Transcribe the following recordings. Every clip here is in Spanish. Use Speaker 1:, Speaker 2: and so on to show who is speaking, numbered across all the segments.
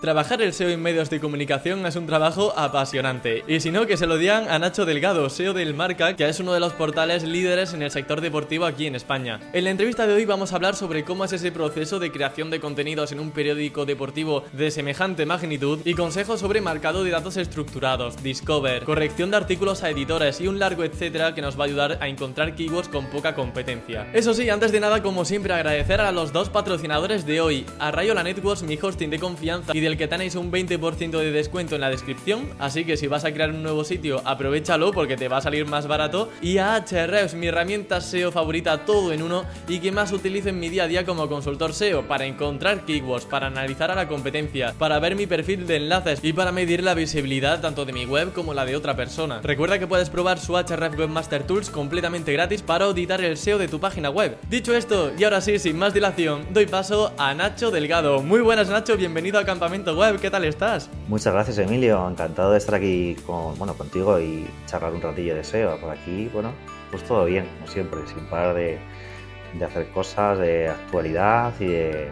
Speaker 1: Trabajar el SEO en medios de comunicación es un trabajo apasionante. Y si no, que se lo digan a Nacho Delgado, SEO del Marca, que es uno de los portales líderes en el sector deportivo aquí en España. En la entrevista de hoy vamos a hablar sobre cómo es ese proceso de creación de contenidos en un periódico deportivo de semejante magnitud y consejos sobre marcado de datos estructurados, Discover, corrección de artículos a editores y un largo etcétera que nos va a ayudar a encontrar keywords con poca competencia. Eso sí, antes de nada, como siempre, agradecer a los dos patrocinadores de hoy, a Rayola Networks, mi hosting de confianza y de el que tenéis un 20% de descuento en la descripción, así que si vas a crear un nuevo sitio, aprovechalo porque te va a salir más barato. Y a Ahrefs, mi herramienta SEO favorita, todo en uno y que más utilizo en mi día a día como consultor SEO para encontrar keywords, para analizar a la competencia, para ver mi perfil de enlaces y para medir la visibilidad tanto de mi web como la de otra persona. Recuerda que puedes probar su Ahrefs Webmaster Tools completamente gratis para auditar el SEO de tu página web. Dicho esto, y ahora sí, sin más dilación, doy paso a Nacho Delgado. Muy buenas Nacho, bienvenido a Campamento Web, ¿qué tal estás?
Speaker 2: Muchas gracias Emilio, encantado de estar aquí con, bueno, contigo y charlar un ratillo de SEO. Por aquí, bueno, pues todo bien, como siempre, sin parar de, de hacer cosas de actualidad y de,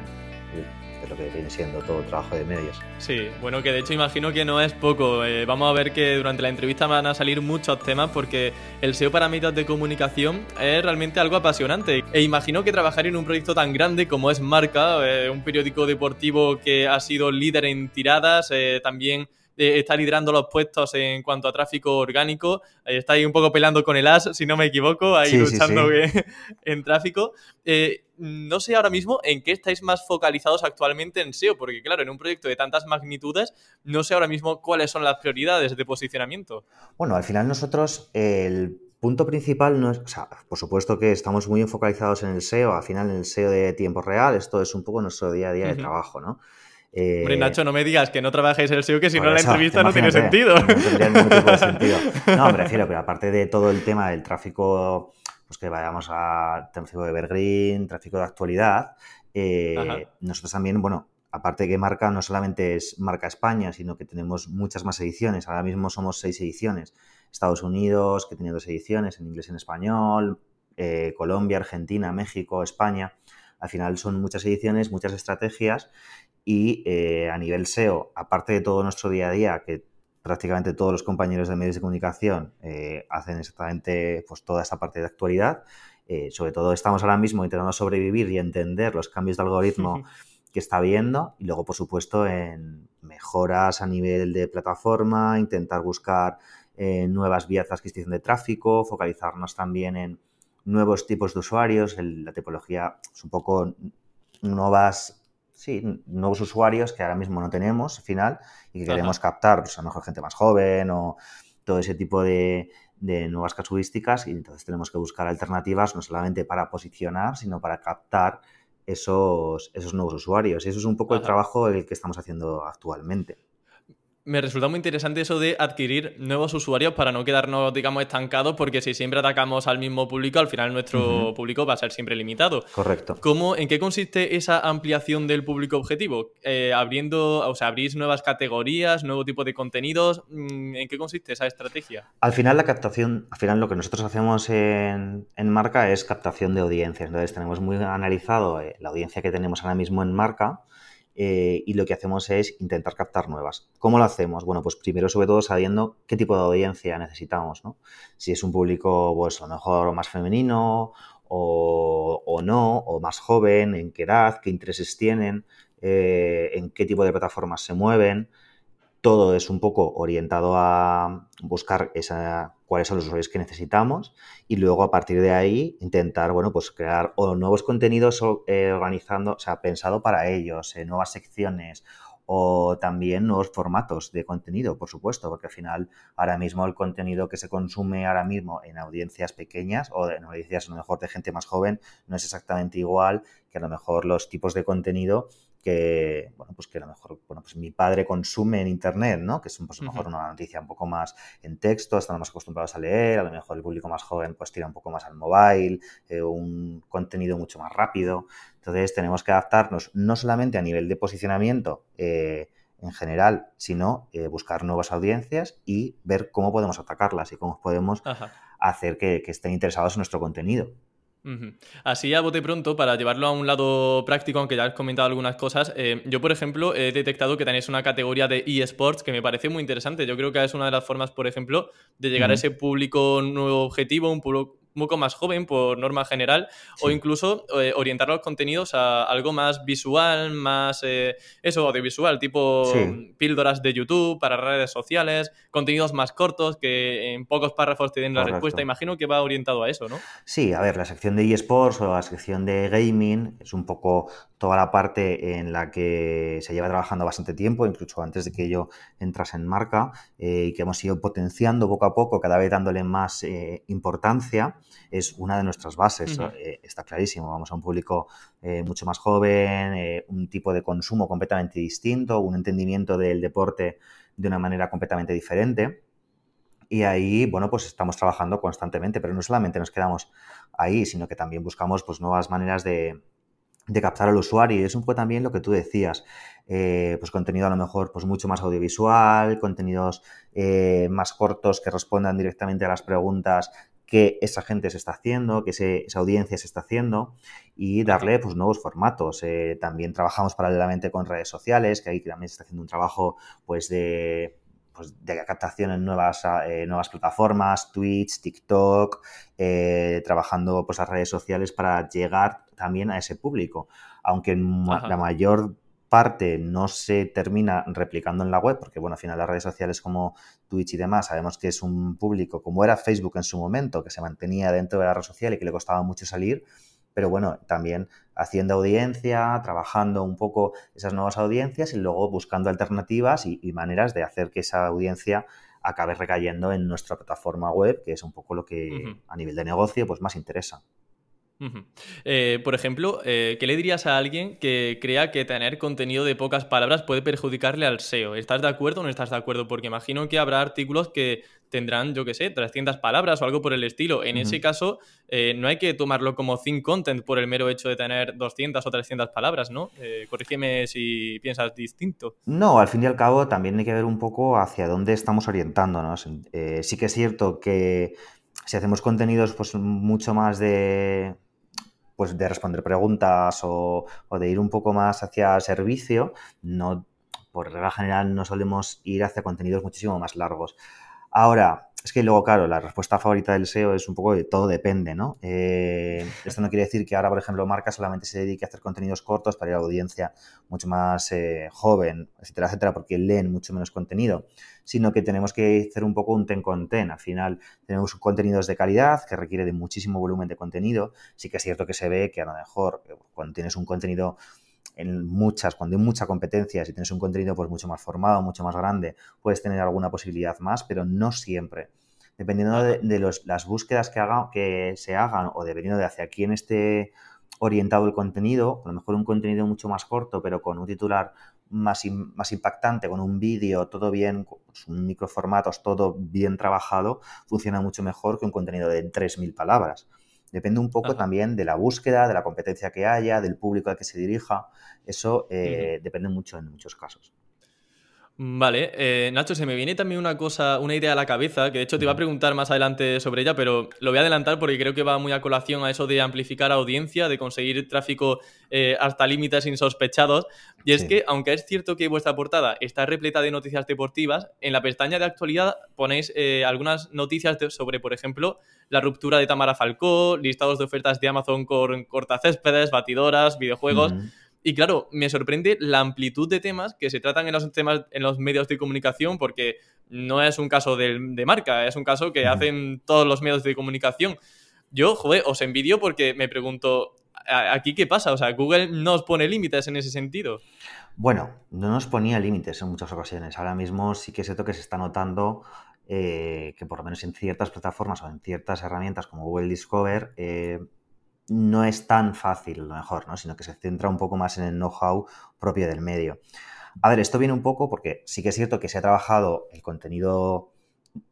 Speaker 2: lo que viene siendo todo el trabajo de medios.
Speaker 1: Sí, bueno, que de hecho imagino que no es poco. Eh, vamos a ver que durante la entrevista van a salir muchos temas porque el SEO para medios de comunicación es realmente algo apasionante. E imagino que trabajar en un proyecto tan grande como es Marca, eh, un periódico deportivo que ha sido líder en tiradas, eh, también está liderando los puestos en cuanto a tráfico orgánico. está ahí un poco pelando con el as, si no me equivoco, ahí luchando en tráfico. Eh, no sé ahora mismo en qué estáis más focalizados actualmente en SEO, porque claro, en un proyecto de tantas magnitudes, no sé ahora mismo cuáles son las prioridades de posicionamiento.
Speaker 2: Bueno, al final nosotros el punto principal no es, o sea, por supuesto que estamos muy focalizados en el SEO, al final en el SEO de tiempo real, esto es un poco nuestro día a día de trabajo, ¿no?
Speaker 1: Eh, Hombre, Nacho, no me digas que no trabajáis el SEO, que si no la entrevista no tiene sentido. No
Speaker 2: tendría ningún tipo de sentido. No, me refiero, pero aparte de todo el tema del tráfico, pues que vayamos a tráfico de Evergreen, tráfico de actualidad, eh, nosotros también, bueno, aparte de que marca no solamente es marca España, sino que tenemos muchas más ediciones. Ahora mismo somos seis ediciones. Estados Unidos, que tiene dos ediciones, en inglés y en español, eh, Colombia, Argentina, México, España. Al final son muchas ediciones, muchas estrategias y eh, a nivel SEO, aparte de todo nuestro día a día, que prácticamente todos los compañeros de medios de comunicación eh, hacen exactamente pues, toda esta parte de actualidad, eh, sobre todo estamos ahora mismo intentando sobrevivir y entender los cambios de algoritmo que está habiendo y luego, por supuesto, en mejoras a nivel de plataforma, intentar buscar nuevas vías de adquisición de tráfico, focalizarnos también en nuevos tipos de usuarios, la tipología es un poco nuevas sí, nuevos usuarios que ahora mismo no tenemos, al final, y que queremos captar, pues a lo mejor gente más joven o todo ese tipo de, nuevas casuísticas y entonces tenemos que buscar alternativas no solamente para posicionar, sino para captar esos, esos nuevos usuarios. Y eso es un poco el trabajo el que estamos haciendo actualmente
Speaker 1: me resulta muy interesante eso de adquirir nuevos usuarios para no quedarnos, digamos, estancados, porque si siempre atacamos al mismo público, al final nuestro público va a ser siempre limitado.
Speaker 2: Correcto.
Speaker 1: ¿Cómo, ¿En qué consiste esa ampliación del público objetivo? Eh, abriendo, o sea, abrís nuevas categorías, nuevo tipo de contenidos. Mm, ¿En qué consiste esa estrategia?
Speaker 2: Al final, la captación, al final lo que nosotros hacemos en, marca es captación de audiencias. Entonces, tenemos muy analizado eh, la audiencia que tenemos ahora mismo en marca eh, y lo que hacemos es intentar captar nuevas. ¿Cómo lo hacemos? Bueno, pues primero sobre todo sabiendo qué tipo de audiencia necesitamos, ¿no? Si es un público, pues a lo mejor más femenino o, no, o más joven, en qué edad, qué intereses tienen, eh, en qué tipo de plataformas se mueven. Todo es un poco orientado a buscar esa, cuáles son los usuarios que necesitamos y luego a partir de ahí intentar, bueno, pues crear o nuevos contenidos eh, organizando, o sea, pensado para ellos, eh, nuevas secciones o también nuevos formatos de contenido, por supuesto, porque al final ahora mismo el contenido que se consume ahora mismo en audiencias pequeñas o en audiencias a lo mejor de gente más joven no es exactamente igual que a lo mejor los tipos de contenido que, bueno, pues que a lo mejor, bueno, pues mi padre consume en internet, ¿no? Que es pues a lo mejor una noticia un poco más en texto, están más acostumbrados a leer, a lo mejor el público más joven pues tira un poco más al mobile, eh, un contenido mucho más rápido. Entonces tenemos que adaptarnos no solamente a nivel de posicionamiento eh, en general, sino eh, buscar nuevas audiencias y ver cómo podemos atacarlas y cómo podemos hacer que, que estén interesados en nuestro contenido.
Speaker 1: Así a bote pronto, para llevarlo a un lado práctico, aunque ya has comentado algunas cosas, eh, yo por ejemplo he detectado que tenéis una categoría de eSports que me parece muy interesante. Yo creo que es una de las formas, por ejemplo, de llegar a ese público nuevo objetivo, un, un poco más joven por norma general, o incluso eh, orientar los contenidos a algo más visual, más eh, eso, audiovisual, tipo píldoras de YouTube para redes sociales, contenidos más cortos que en pocos párrafos te den la respuesta. Imagino que va orientado a eso, ¿no?
Speaker 2: Sí, a ver, la sección de eSports o la sección de gaming es un poco toda la parte en la que se lleva trabajando bastante tiempo, incluso antes de que yo entrase en marca, eh, y que hemos ido potenciando poco a poco, cada vez dándole más importancia, es una de nuestras bases, eh, está clarísimo. Vamos a un público mucho más joven, un tipo de consumo completamente distinto, un entendimiento del deporte de una manera completamente diferente. Y ahí, bueno, pues estamos trabajando constantemente, pero no solamente nos quedamos ahí, sino que también buscamos pues, nuevas maneras de, de captar al usuario. Y es un poco también lo que tú decías. Eh, pues contenido a lo mejor pues mucho más audiovisual, contenidos eh, más cortos que respondan directamente a las preguntas que esa gente se está haciendo, que esa audiencia se está haciendo y darle pues nuevos formatos. Eh, también trabajamos paralelamente con redes sociales, que ahí también se está haciendo un trabajo pues de pues, de captación en nuevas, nuevas plataformas, Twitch, TikTok, trabajando pues las redes sociales para llegar también a ese público. Aunque la mayor parte no se termina replicando en la web, porque bueno, al final las redes sociales como Twitch y demás, sabemos que es un público como era Facebook en su momento, que se mantenía dentro de la red social y que le costaba mucho salir, pero bueno, también haciendo audiencia, trabajando un poco esas nuevas audiencias y luego buscando alternativas y, maneras de hacer que esa audiencia acabe recayendo en nuestra plataforma web, que es un poco lo que a nivel de negocio pues más interesa.
Speaker 1: Eh, por ejemplo, eh, ¿qué le dirías a alguien que crea que tener contenido de pocas palabras puede perjudicarle al SEO? ¿Estás de acuerdo o no estás de acuerdo? Porque imagino que habrá artículos que tendrán, yo qué sé, 300 palabras o algo por el estilo. En ese caso, eh, no hay que tomarlo como thin content por el mero hecho de tener 200 o 300 palabras, ¿no? corrígeme si piensas distinto.
Speaker 2: No, al fin y al cabo también hay que ver un poco hacia dónde estamos orientándonos. sí que es cierto que si hacemos contenidos pues mucho más de pues de responder preguntas o, de ir un poco más hacia servicio, no, por regla general no solemos ir hacia contenidos muchísimo más largos. Ahora, es que luego, claro, la respuesta favorita del SEO es un poco de todo depende, ¿no? Eh, esto no quiere decir que ahora, por ejemplo, marca solamente se dedique a hacer contenidos cortos para ir a la audiencia mucho más eh, joven, etcétera, etcétera, porque leen mucho menos contenido, sino que tenemos que hacer un poco un ten con ten. Al final, tenemos contenidos de calidad que requiere de muchísimo volumen de contenido. Sí que es cierto que se ve que a lo mejor eh, cuando tienes un contenido en muchas, cuando hay mucha competencia, si tienes un contenido pues mucho más formado, mucho más grande, puedes tener alguna posibilidad más, pero no siempre. Dependiendo de, las búsquedas que, haga, que se hagan o dependiendo de hacia quién esté orientado el contenido, a lo mejor un contenido mucho más corto, pero con un titular más, más impactante, con un vídeo, todo bien, pues un microformatos, todo bien trabajado, funciona mucho mejor que un contenido de 3.000 palabras. Depende un poco también de la búsqueda, de la competencia que haya, del público al que se dirija. Eso eh, depende mucho en muchos casos.
Speaker 1: Vale, eh, Nacho, se me viene también una cosa, una idea a la cabeza, que de hecho te iba a preguntar más adelante sobre ella, pero lo voy a adelantar porque creo que va muy a colación a eso de amplificar audiencia, de conseguir tráfico eh, hasta límites insospechados. Y es que, aunque es cierto que vuestra portada está repleta de noticias deportivas, en la pestaña de actualidad ponéis eh, algunas noticias sobre, por ejemplo, la ruptura de Tamara Falcó, listados de ofertas de Amazon con cortacéspedes, batidoras, videojuegos. Y claro, me sorprende la amplitud de temas que se tratan en los temas en los medios de comunicación, porque no es un caso de, marca, es un caso que hacen todos los medios de comunicación. Yo, joder, os envidio porque me pregunto, ¿aquí qué pasa? O sea, Google no os pone límites en ese sentido.
Speaker 2: Bueno, no nos ponía límites en muchas ocasiones. Ahora mismo sí que es cierto que se está notando eh, que por lo menos en ciertas plataformas o en ciertas herramientas como Google Discover, eh, no es tan fácil, lo mejor, ¿no? sino que se centra un poco más en el know-how propio del medio. A ver, esto viene un poco porque sí que es cierto que se ha trabajado el contenido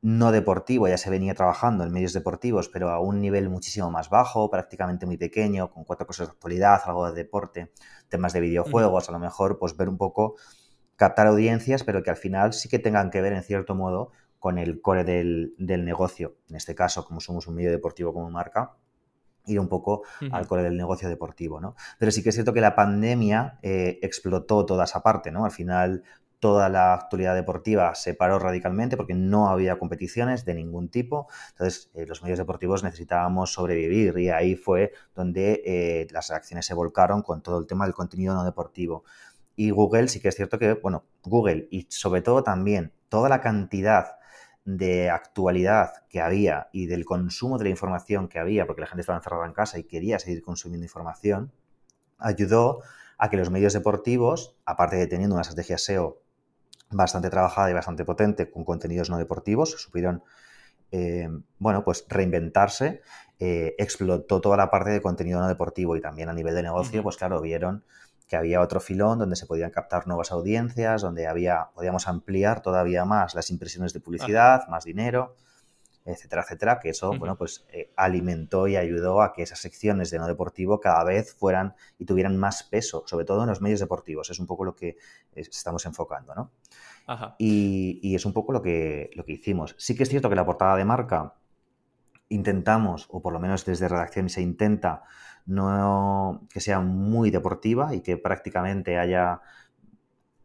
Speaker 2: no deportivo, ya se venía trabajando en medios deportivos, pero a un nivel muchísimo más bajo, prácticamente muy pequeño, con cuatro cosas de actualidad, algo de deporte, temas de videojuegos, a lo mejor pues ver un poco, captar audiencias, pero que al final sí que tengan que ver en cierto modo con el core del, del negocio. En este caso, como somos un medio deportivo como marca, ir un poco al core del negocio deportivo, ¿no? Pero sí que es cierto que la pandemia eh, explotó toda esa parte, ¿no? Al final toda la actualidad deportiva se paró radicalmente porque no había competiciones de ningún tipo. Entonces, eh, los medios deportivos necesitábamos sobrevivir y ahí fue donde eh, las reacciones se volcaron con todo el tema del contenido no deportivo. Y Google sí que es cierto que, bueno, Google y sobre todo también toda la cantidad de actualidad que había y del consumo de la información que había, porque la gente estaba encerrada en casa y quería seguir consumiendo información, ayudó a que los medios deportivos, aparte de teniendo una estrategia SEO bastante trabajada y bastante potente con contenidos no deportivos, supieron, eh, bueno, pues reinventarse, eh, explotó toda la parte de contenido no deportivo y también a nivel de negocio, pues claro, vieron que había otro filón donde se podían captar nuevas audiencias, donde había, podíamos ampliar todavía más las impresiones de publicidad, más dinero, etcétera, etcétera, que eso, bueno, pues eh, alimentó y ayudó a que esas secciones de no deportivo cada vez fueran y tuvieran más peso, sobre todo en los medios deportivos. Es un poco lo que estamos enfocando, ¿no? Y, y, es un poco lo que, lo que hicimos. Sí que es cierto que la portada de marca intentamos, o por lo menos desde redacción se intenta, no que sea muy deportiva y que prácticamente haya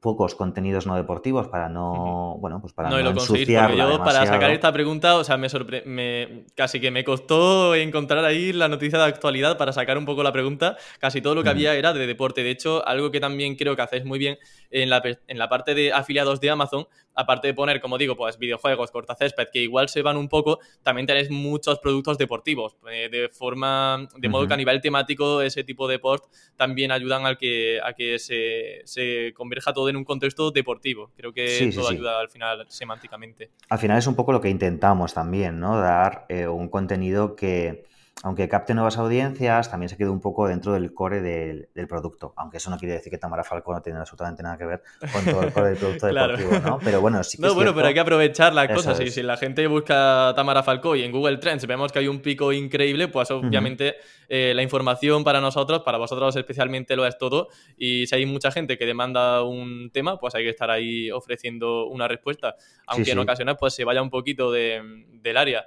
Speaker 2: pocos contenidos no deportivos para no, bueno, pues para no,
Speaker 1: no lo porque yo para sacar esta pregunta, o sea, me, me casi que me costó encontrar ahí la noticia de actualidad para sacar un poco la pregunta, casi todo lo que había era de deporte. De hecho, algo que también creo que hacéis muy bien en la, en la parte de afiliados de Amazon aparte de poner, como digo, pues videojuegos, cortacésped, que igual se van un poco, también tenéis muchos productos deportivos. Eh, de forma, de modo que a nivel temático, ese tipo de port también ayudan al que, a que se, se converja todo en un contexto deportivo. Creo que todo ayuda al final semánticamente.
Speaker 2: Al final es un poco lo que intentamos también, ¿no? Dar eh, un contenido que aunque capte nuevas audiencias, también se queda un poco dentro del core del, producto. Aunque eso no quiere decir que Tamara Falco no tiene absolutamente nada que ver con todo el core del producto deportivo, ¿no? Pero bueno, sí que
Speaker 1: No, bueno, pero hay que aprovechar las cosas. Y si la gente busca Tamara Falco y en Google Trends vemos que hay un pico increíble, pues obviamente eh, la información para nosotros, para vosotros especialmente lo es todo. Y si hay mucha gente que demanda un tema, pues hay que estar ahí ofreciendo una respuesta. Aunque en ocasiones pues se vaya un poquito del área.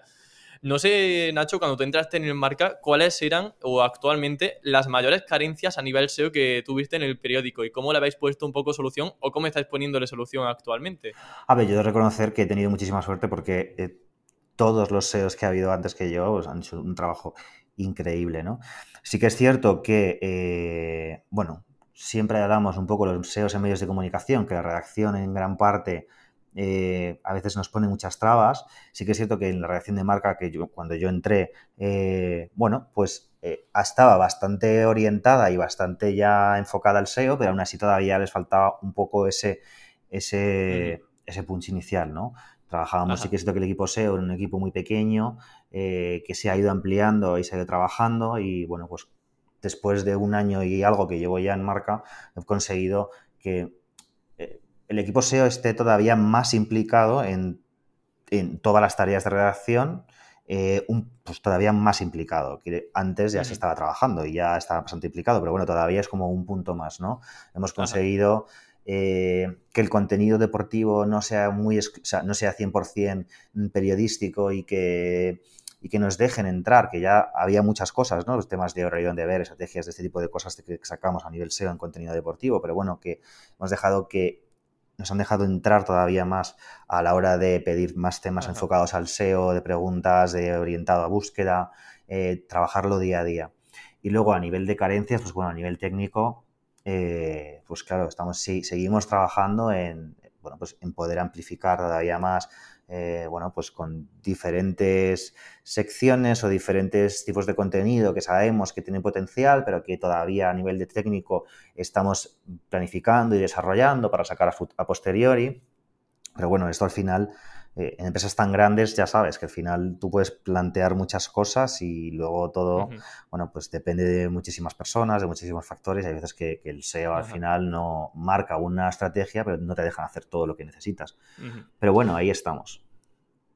Speaker 1: No sé, Nacho, cuando tú entraste en el marca, ¿cuáles eran o actualmente las mayores carencias a nivel SEO que tuviste en el periódico y cómo le habéis puesto un poco solución o cómo estáis poniéndole solución actualmente?
Speaker 2: A ver, yo debo reconocer que he tenido muchísima suerte porque eh, todos los SEOs que ha habido antes que yo pues, han hecho un trabajo increíble, ¿no? Sí que es cierto que, eh, bueno, siempre hablamos un poco de los SEOs en medios de comunicación, que la redacción en gran parte eh, a veces nos pone muchas trabas. Sí que es cierto que en la reacción de marca, que yo, cuando yo entré, eh, bueno, pues eh, estaba bastante orientada y bastante ya enfocada al SEO, pero aún así todavía les faltaba un poco ese, ese, ese punch inicial, ¿no? Trabajábamos, sí que es cierto que el equipo SEO era un equipo muy pequeño, que se ha ido ampliando y se ha ido trabajando y, bueno, pues después de un año y algo que llevo ya en marca, he conseguido que el equipo SEO esté todavía más implicado en, todas las tareas de redacción, eh, pues todavía más implicado, que antes ya se estaba trabajando y ya estaba bastante implicado, pero bueno, todavía es como un punto más, ¿no? Hemos conseguido eh, que el contenido deportivo no sea muy, no sea 100% periodístico y que, y que nos dejen entrar, que ya había muchas cosas, ¿no? Los temas de horario de ver, estrategias de este tipo de cosas que sacamos a nivel SEO en contenido deportivo, pero bueno, que hemos dejado que nos han dejado entrar todavía más a la hora de pedir más temas enfocados al SEO, de preguntas, de orientado a búsqueda, eh, trabajarlo día a día. Y luego a nivel de carencias, pues bueno, a nivel técnico, eh, pues claro, estamos, sí, seguimos trabajando en, bueno, pues en poder amplificar todavía más eh, bueno, pues con diferentes secciones o diferentes tipos de contenido que sabemos que tienen potencial, pero que todavía a nivel de técnico estamos planificando y desarrollando para sacar a posteriori. Pero bueno, esto al final eh, en empresas tan grandes ya sabes que al final tú puedes plantear muchas cosas y luego todo, bueno, pues depende de muchísimas personas, de muchísimos factores. Hay veces que, el SEO al final no marca una estrategia, pero no te dejan hacer todo lo que necesitas. Pero bueno, ahí estamos.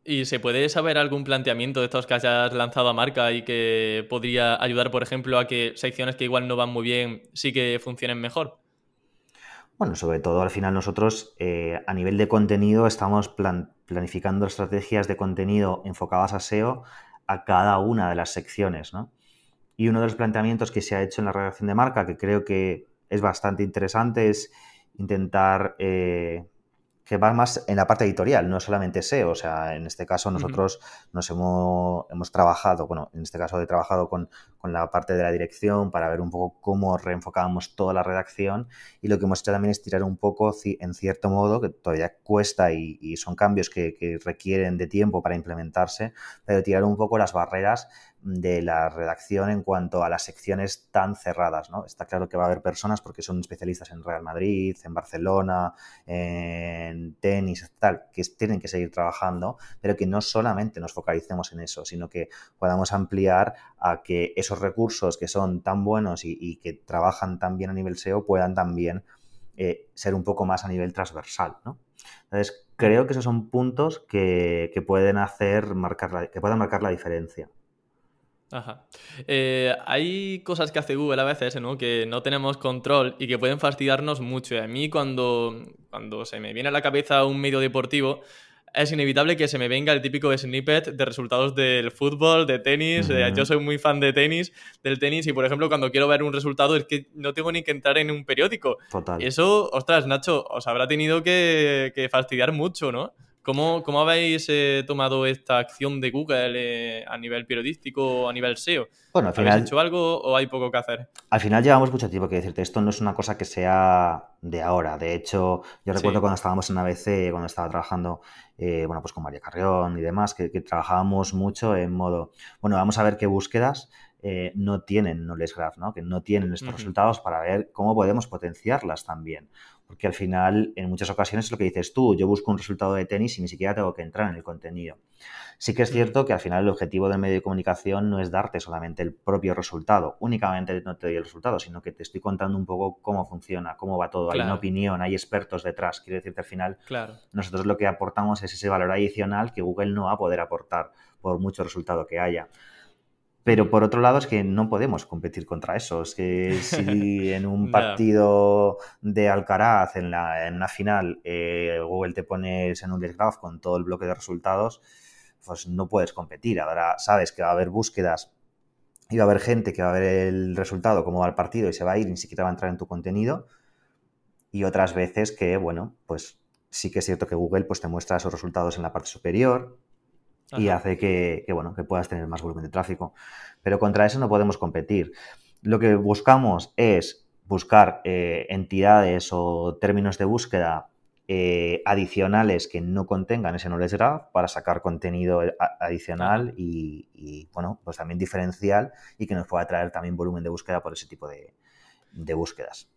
Speaker 1: ¿Y se puede saber algún planteamiento de estos que hayas lanzado a marca y que podría ayudar, por ejemplo, a que secciones que igual no van muy bien sí que funcionen mejor?
Speaker 2: Bueno, sobre todo al final nosotros eh, a nivel de contenido estamos planificando estrategias de contenido enfocadas a SEO a cada una de las secciones, ¿no? Y uno de los planteamientos que se ha hecho en la redacción de marca, que creo que es bastante interesante, es intentar eh, que va más en la parte editorial, no solamente SEO. O sea, en este caso nosotros nos hemos, hemos, trabajado, bueno, en este caso he trabajado con, con, la parte de la dirección para ver un poco cómo reenfocábamos toda la redacción y lo que hemos hecho también es tirar un poco, en cierto modo, que todavía cuesta y, y son cambios que, que, requieren de tiempo para implementarse, pero tirar un poco las barreras de la redacción en cuanto a las secciones tan cerradas. ¿no? Está claro que va a haber personas porque son especialistas en Real Madrid, en Barcelona, en tenis, tal, que tienen que seguir trabajando, pero que no solamente nos focalicemos en eso, sino que podamos ampliar a que esos recursos que son tan buenos y, que trabajan tan bien a nivel SEO puedan también eh, ser un poco más a nivel transversal. Entonces, creo que esos son puntos que, pueden hacer marcar que puedan marcar la diferencia.
Speaker 1: Ajá. Eh, hay cosas que hace Google a veces, ¿no? Que no tenemos control y que pueden fastidiarnos mucho. Y a mí cuando, cuando se me viene a la cabeza un medio deportivo, es inevitable que se me venga el típico snippet de resultados del fútbol, de tenis. Eh, yo soy muy fan de tenis, del tenis, y por ejemplo, cuando quiero ver un resultado es que no tengo ni que entrar en un periódico.
Speaker 2: Total.
Speaker 1: Eso, ostras, Nacho, os habrá tenido que, que fastidiar mucho, ¿no? ¿Cómo, cómo habéis eh, tomado esta acción de Google eh, a nivel periodístico o a nivel SEO?
Speaker 2: Bueno, al final,
Speaker 1: ¿Habéis hecho algo o hay poco que hacer?
Speaker 2: Al final llevamos mucho tiempo que decirte, esto no es una cosa que sea de ahora. De hecho, yo recuerdo cuando estábamos en ABC, cuando estaba trabajando eh, bueno, pues con María Carrión y demás, que, trabajábamos mucho en modo, bueno, vamos a ver qué búsquedas no tienen Knowledge Graph, ¿no? que no tienen estos resultados para ver cómo podemos potenciarlas también porque al final en muchas ocasiones es lo que dices tú, yo busco un resultado de tenis y ni siquiera tengo que entrar en el contenido. Sí que es cierto que al final el objetivo del medio de comunicación no es darte solamente el propio resultado, únicamente no te doy el resultado, sino que te estoy contando un poco cómo funciona, cómo va todo, hay una opinión, hay expertos detrás, quiero decirte al final,
Speaker 1: claro.
Speaker 2: nosotros lo que aportamos es ese valor adicional que Google no va a poder aportar por mucho resultado que haya. Pero por otro lado es que no podemos competir contra eso. Es que si en un partido de Alcaraz, en, la, en una final, eh, Google te pones en un graph con todo el bloque de resultados, pues no puedes competir. Ahora sabes que va a haber búsquedas y va a haber gente que va a ver el resultado, cómo va el partido y se va a ir y ni siquiera va a entrar en tu contenido. Y otras veces que, bueno, pues sí que es cierto que Google pues, te muestra esos resultados en la parte superior, y hace que, bueno, que puedas tener más volumen de tráfico. Pero contra eso no podemos competir. Lo que buscamos es buscar eh, entidades o términos de búsqueda eh, adicionales que no contengan ese knowledge graph para sacar contenido eh, adicional y, bueno, pues también diferencial y que nos pueda traer también volumen de búsqueda por ese tipo de búsquedas.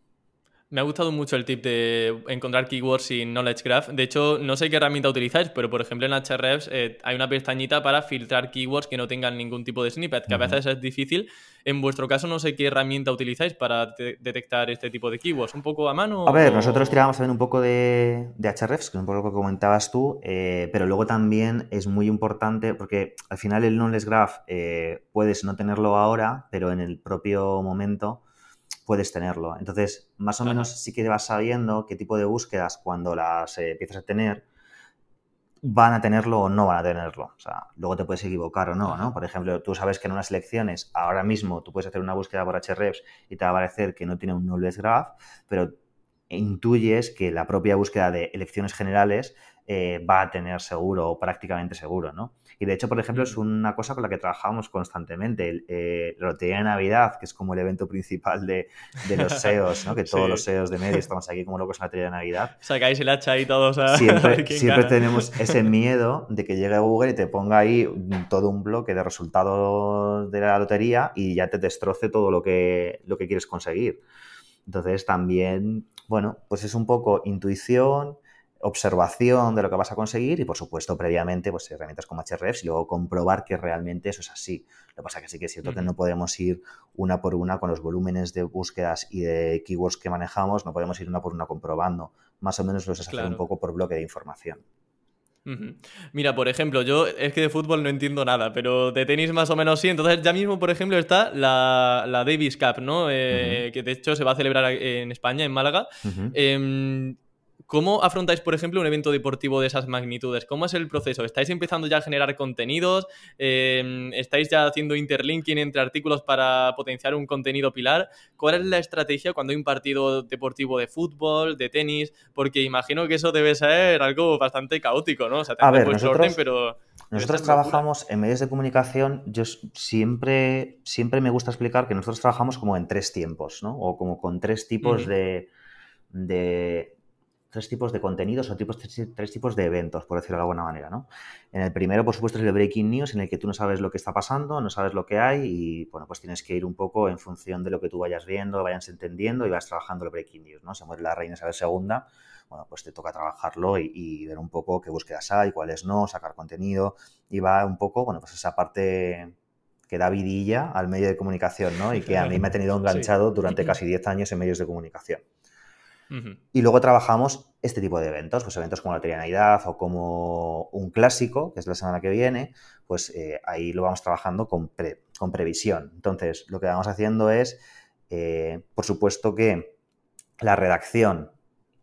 Speaker 1: Me ha gustado mucho el tip de encontrar keywords sin Knowledge Graph. De hecho, no sé qué herramienta utilizáis, pero por ejemplo en Hrefs eh, hay una pestañita para filtrar keywords que no tengan ningún tipo de snippet, que a veces es difícil. En vuestro caso, no sé qué herramienta utilizáis para detectar este tipo de keywords. ¿Un poco a mano?
Speaker 2: A ver, nosotros tirábamos también un poco de, de que es un poco lo que comentabas tú, eh, pero luego también es muy importante porque al final el Knowledge Graph eh, puedes no tenerlo ahora, pero en el propio momento puedes tenerlo. Entonces, más o menos sí que vas sabiendo qué tipo de búsquedas cuando las eh, empiezas a tener van a tenerlo o no van a tenerlo. O sea, luego te puedes equivocar o no, ¿no? Por ejemplo, tú sabes que en unas elecciones, ahora mismo tú puedes hacer una búsqueda por Hrefs y te va a parecer que no tiene un knowledge graph, pero intuyes que la propia búsqueda de elecciones generales eh, va a tener seguro o prácticamente seguro, ¿no? Y de hecho, por ejemplo, es una cosa con la que trabajamos constantemente. Eh, la Lotería de Navidad, que es como el evento principal de, los SEOs, ¿no? Que todos los SEOs de medio estamos aquí como locos en la Lotería de Navidad.
Speaker 1: Sacáis el hacha y todos a
Speaker 2: Siempre, siempre tenemos ese miedo de que llegue Google y te ponga ahí todo un bloque de resultados de la lotería y ya te destroce todo lo que, lo que quieres conseguir. Entonces también, bueno, pues es un poco intuición, observación de lo que vas a conseguir y, por supuesto, previamente, pues herramientas como Hrefs y luego comprobar que realmente eso es así. Lo que pasa es que sí que es cierto que no podemos ir una por una con los volúmenes de búsquedas y de keywords que manejamos, no podemos ir una por una comprobando. Más o menos lo es hacer un poco por bloque de información.
Speaker 1: Mira, por ejemplo, yo es que de fútbol no entiendo nada, pero de tenis más o menos sí. Entonces, ya mismo, por ejemplo, está la, Davis Cup, ¿no? Eh, que de hecho se va a celebrar en España, en Málaga. ¿Cómo afrontáis, por ejemplo, un evento deportivo de esas magnitudes? ¿Cómo es el proceso? ¿Estáis empezando ya a generar contenidos? Em, ¿Estáis ya haciendo interlinking entre artículos para potenciar un contenido pilar? ¿Cuál es la estrategia cuando hay un partido deportivo de fútbol, de tenis? Porque imagino que eso debe ser algo bastante caótico, ¿no? O
Speaker 2: sea, a ver, nosotros, orden, pero... Nosotros trabajamos en medios de comunicación, yo siempre, siempre me gusta explicar que nosotros trabajamos como en tres tiempos, ¿no? O como con tres tipos de tres tipos de contenidos o tipos, tres, tipos de eventos, por decirlo de alguna manera, ¿no? En el primero, por supuesto, es el breaking news, en el que tú no sabes lo que está pasando, no sabes lo que hay y, bueno, pues tienes que ir un poco en función de lo que tú vayas viendo, vayas entendiendo y vas trabajando el breaking news, ¿no? Se muere la reina Isabel segunda, bueno, pues te toca trabajarlo y, ver un poco qué búsquedas hay, cuáles no, sacar contenido y va un poco, bueno, pues esa parte que da vidilla al medio de comunicación, ¿no? Y que a mí me ha tenido enganchado durante casi 10 años en medios de comunicación. Y luego trabajamos este tipo de eventos, pues eventos como la Trianidad o como un clásico, que es la semana que viene, pues eh, ahí lo vamos trabajando con, con, previsión. Entonces, lo que vamos haciendo es, eh, por supuesto que la redacción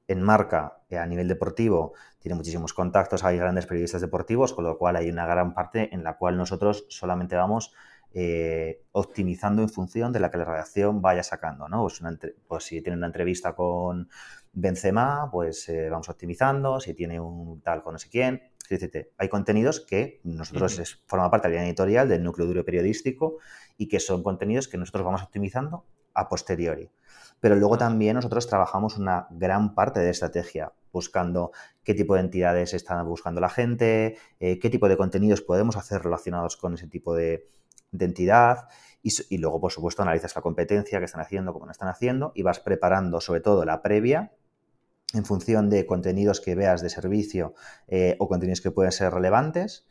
Speaker 2: en marca eh, a nivel deportivo tiene muchísimos contactos, hay grandes periodistas deportivos, con lo cual hay una gran parte en la cual nosotros solamente vamos eh, optimizando en función de la que la redacción vaya sacando, ¿no? Pues, pues si tiene una entrevista con Benzema, pues eh, vamos optimizando, si tiene un tal con no sé quién, etc. Hay contenidos que nosotros es, forma parte de la línea editorial del núcleo duro periodístico y que son contenidos que nosotros vamos optimizando a posteriori. Pero luego también nosotros trabajamos una gran parte de estrategia, buscando qué tipo de entidades están buscando la gente, eh, qué tipo de contenidos podemos hacer relacionados con ese tipo de, de entidad y, luego, por supuesto, analizas la competencia que están haciendo, cómo no están haciendo y vas preparando sobre todo la previa en función de contenidos que veas de servicio eh, o contenidos que pueden ser relevantes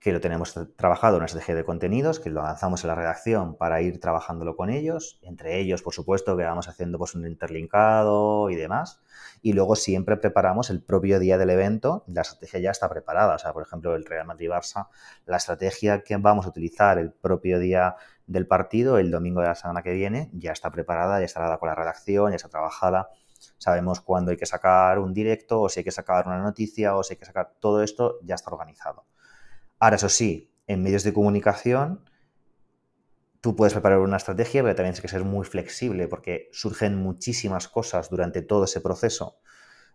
Speaker 2: que lo tenemos trabajado en una estrategia de contenidos, que lo lanzamos en la redacción para ir trabajándolo con ellos, entre ellos, por supuesto, que vamos haciendo pues, un interlinkado y demás, y luego siempre preparamos el propio día del evento, la estrategia ya está preparada, o sea, por ejemplo, el Real Madrid-Barça, la estrategia que vamos a utilizar el propio día del partido, el domingo de la semana que viene, ya está preparada, ya está dada con la redacción, ya está trabajada, sabemos cuándo hay que sacar un directo, o si hay que sacar una noticia, o si hay que sacar todo esto, ya está organizado. Ahora, eso sí, en medios de comunicación tú puedes preparar una estrategia, pero también tienes que ser muy flexible porque surgen muchísimas cosas durante todo ese proceso.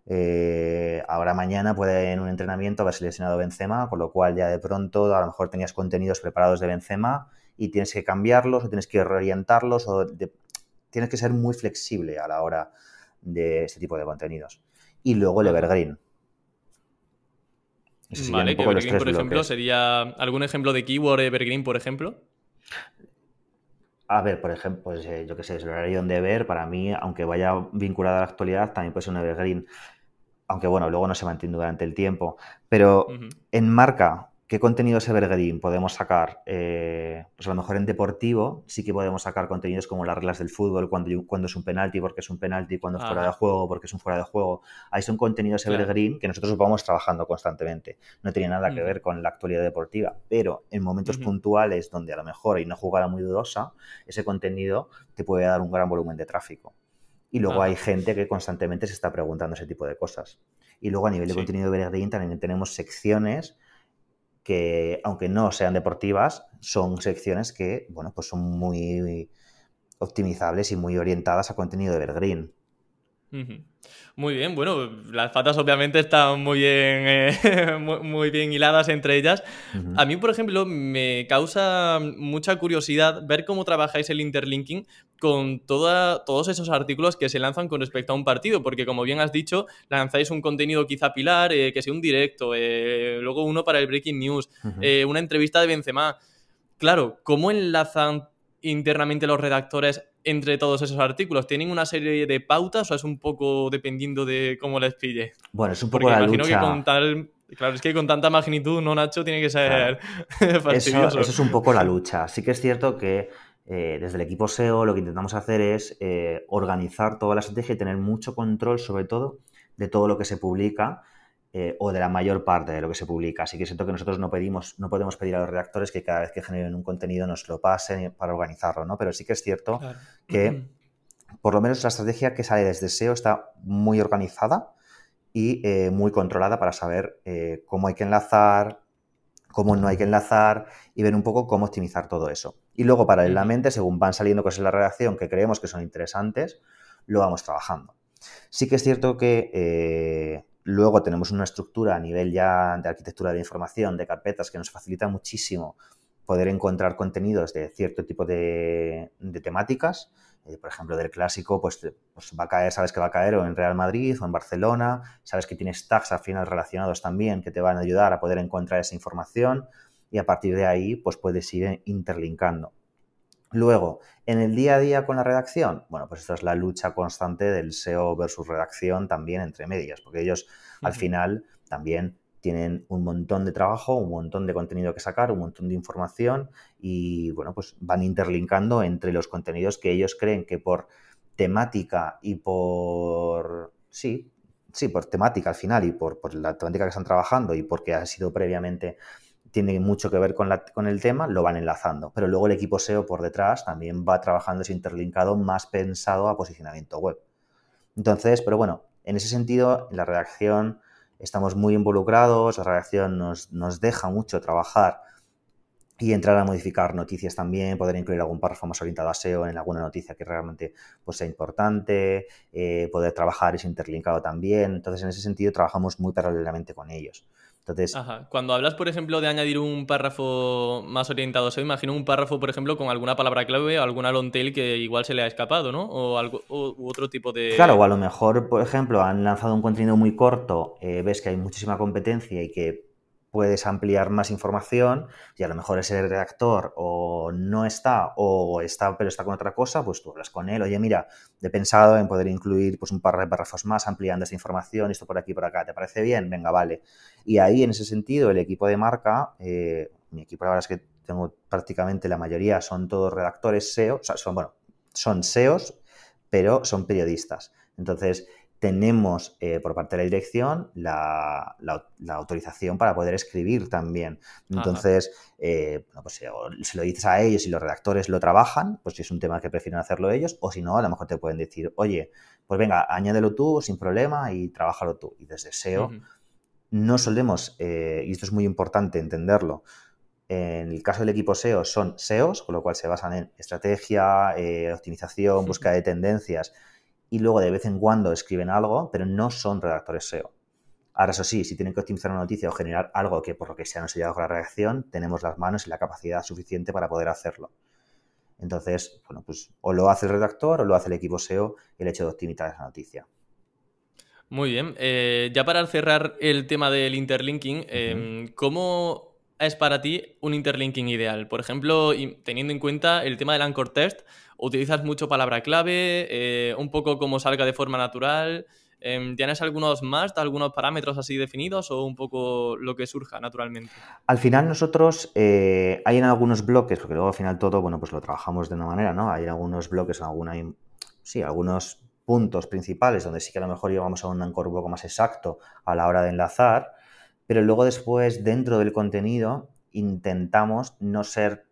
Speaker 2: Eh, ahora mañana puede en un entrenamiento haber seleccionado Benzema, con lo cual ya de pronto a lo mejor tenías contenidos preparados de Benzema y tienes que cambiarlos o tienes que reorientarlos o tienes que ser muy flexible a la hora de este tipo de contenidos. Y luego el evergreen.
Speaker 1: Vale, que Evergreen, por ejemplo, sería algún ejemplo de keyword Evergreen, por ejemplo.
Speaker 2: A ver, por ejemplo, pues eh, yo qué sé, el horario de ver, para mí, aunque vaya vinculado a la actualidad, también puede ser un Evergreen. Aunque bueno, luego no se mantiene durante el tiempo. Pero en marca, ¿Qué contenidos evergreen podemos sacar? Eh, pues a lo mejor en deportivo sí que podemos sacar contenidos como las reglas del fútbol, cuando, cuando es un penalti porque es un penalti, cuando es fuera de juego porque es un fuera de juego. Ahí son contenidos evergreen que nosotros vamos trabajando constantemente. No tiene nada que ver con la actualidad deportiva, pero en momentos puntuales donde a lo mejor hay una jugada muy dudosa, ese contenido te puede dar un gran volumen de tráfico. Y luego hay gente que constantemente se está preguntando ese tipo de cosas. Y luego a nivel de contenido evergreen también tenemos secciones que aunque no sean deportivas, son secciones que, bueno, pues son muy optimizables y muy orientadas a contenido Evergreen.
Speaker 1: Muy bien, bueno, las patas obviamente están muy bien, eh, muy, bien hiladas entre ellas. A mí, por ejemplo, me causa mucha curiosidad ver cómo trabajáis el interlinking con todos esos artículos que se lanzan con respecto a un partido, porque como bien has dicho, lanzáis un contenido quizá pilar, eh, que sea un directo, eh, luego uno para el Breaking News, una entrevista de Benzema. Claro, ¿cómo enlazan internamente los redactores entre todos esos artículos? ¿Tienen una serie de pautas o es un poco dependiendo de cómo les pille?
Speaker 2: Bueno, es un poco Porque imagino que
Speaker 1: con tal... Claro, es que con tanta magnitud, ¿no, Nacho? Tiene que ser
Speaker 2: fastidioso. Eso, es un poco la lucha. Sí que es cierto que eh, desde el equipo SEO lo que intentamos hacer es eh, organizar toda la estrategia y tener mucho control, sobre todo, de todo lo que se publica eh, o de la mayor parte de lo que se publica. Así que siento que nosotros no pedimos, no podemos pedir a los redactores que cada vez que generen un contenido nos lo pasen para organizarlo, ¿no? Pero sí que es cierto que por lo menos la estrategia que sale desde SEO está muy organizada y eh, muy controlada para saber eh, cómo hay que enlazar, cómo no hay que enlazar y ver un poco cómo optimizar todo eso. Y luego, paralelamente, según van saliendo cosas en la redacción que creemos que son interesantes, lo vamos trabajando. Sí que es cierto que luego tenemos una estructura a nivel ya de arquitectura de información, de carpetas, que nos facilita muchísimo poder encontrar contenidos de cierto tipo de, temáticas. Eh, por ejemplo, del clásico, pues, pues, va a caer, sabes que va a caer o en Real Madrid o en Barcelona, sabes que tienes tags al final relacionados también que te van a ayudar a poder encontrar esa información y a partir de ahí pues puedes ir interlinkando. Luego, en el día a día con la redacción, bueno, pues esta es la lucha constante del SEO versus redacción también entre medias, porque ellos al final también tienen un montón de trabajo, un montón de contenido que sacar, un montón de información y, bueno, pues van interlinkando entre los contenidos que ellos creen que por temática y por, sí, sí, por temática al final y por, por la temática que están trabajando y porque ha sido previamente tiene mucho que ver con, el tema, lo van enlazando. Pero luego el equipo SEO por detrás también va trabajando ese interlinkado más pensado a posicionamiento web. Entonces, pero bueno, en ese sentido, en la redacción estamos muy involucrados, la redacción nos, nos deja mucho trabajar y entrar a modificar noticias también, poder incluir algún párrafo más orientado a SEO en alguna noticia que realmente pues, sea importante, eh, poder trabajar ese interlinkado también. Entonces, en ese sentido, trabajamos muy paralelamente con ellos. Entonces,
Speaker 1: Cuando hablas, por ejemplo, de añadir un párrafo más orientado, se imagino un párrafo, por ejemplo, con alguna palabra clave o alguna long tail que igual se le ha escapado, ¿no? O, algo, u otro tipo de...
Speaker 2: Claro, o a lo mejor, por ejemplo, han lanzado un contenido muy corto, eh, ves que hay muchísima competencia y que puedes ampliar más información y a lo mejor ese redactor o no está o está pero está con otra cosa, pues tú hablas con él, oye mira, he pensado en poder incluir pues un par de párrafos más ampliando esta información, esto por aquí por acá, ¿te parece bien? Venga, vale. Y ahí en ese sentido el equipo de marca, eh, mi equipo verdad es que tengo prácticamente la mayoría son todos redactores SEO, o sea, son, bueno, son SEOs, pero son periodistas. Entonces, tenemos eh, por parte de la dirección la, autorización para poder escribir también. Entonces, eh, pues se lo dices a ellos y los redactores lo trabajan, pues si es un tema que prefieren hacerlo ellos, o si no, a lo mejor te pueden decir, oye, pues venga, añádelo tú sin problema y trabájalo tú. Y desde SEO no solemos, eh, y esto es muy importante entenderlo, en el caso del equipo SEO son SEOs, con lo cual se basan en estrategia, optimización, búsqueda de tendencias y luego de vez en cuando escriben algo, pero no son redactores SEO. Ahora, eso sí, si tienen que optimizar una noticia o generar algo que por lo que sea no se llegado con la redacción, tenemos las manos y la capacidad suficiente para poder hacerlo. Entonces, bueno, pues o lo hace el redactor o lo hace el equipo SEO el hecho de optimizar esa noticia.
Speaker 1: Muy bien. Eh, ya para cerrar el tema del interlinking, em, ¿cómo es para ti un interlinking ideal? Por ejemplo, teniendo en cuenta el tema del anchor test, utilizas mucho palabra clave, eh, un poco como salga de forma natural. Em, ¿Tienes algunos más, algunos parámetros así definidos o un poco lo que surja naturalmente?
Speaker 2: Al final nosotros eh, hay en algunos bloques, porque luego al final todo, bueno, pues lo trabajamos de una manera, ¿no? Hay algunos bloques, alguna, sí, algunos puntos principales donde sí que a lo mejor llevamos a un anchor un poco más exacto a la hora de enlazar, pero luego después dentro del contenido intentamos no ser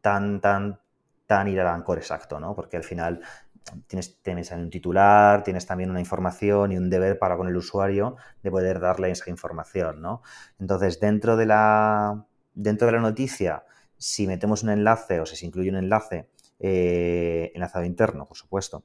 Speaker 2: tan, tan, tan ir al ancor exacto, ¿no? Porque al final tienes, tienes un titular, tienes también una información y un deber para con el usuario de poder darle esa información, ¿no? Entonces, dentro de la, dentro de la noticia, si metemos un enlace o si se incluye un enlace, eh, enlazado interno, por supuesto,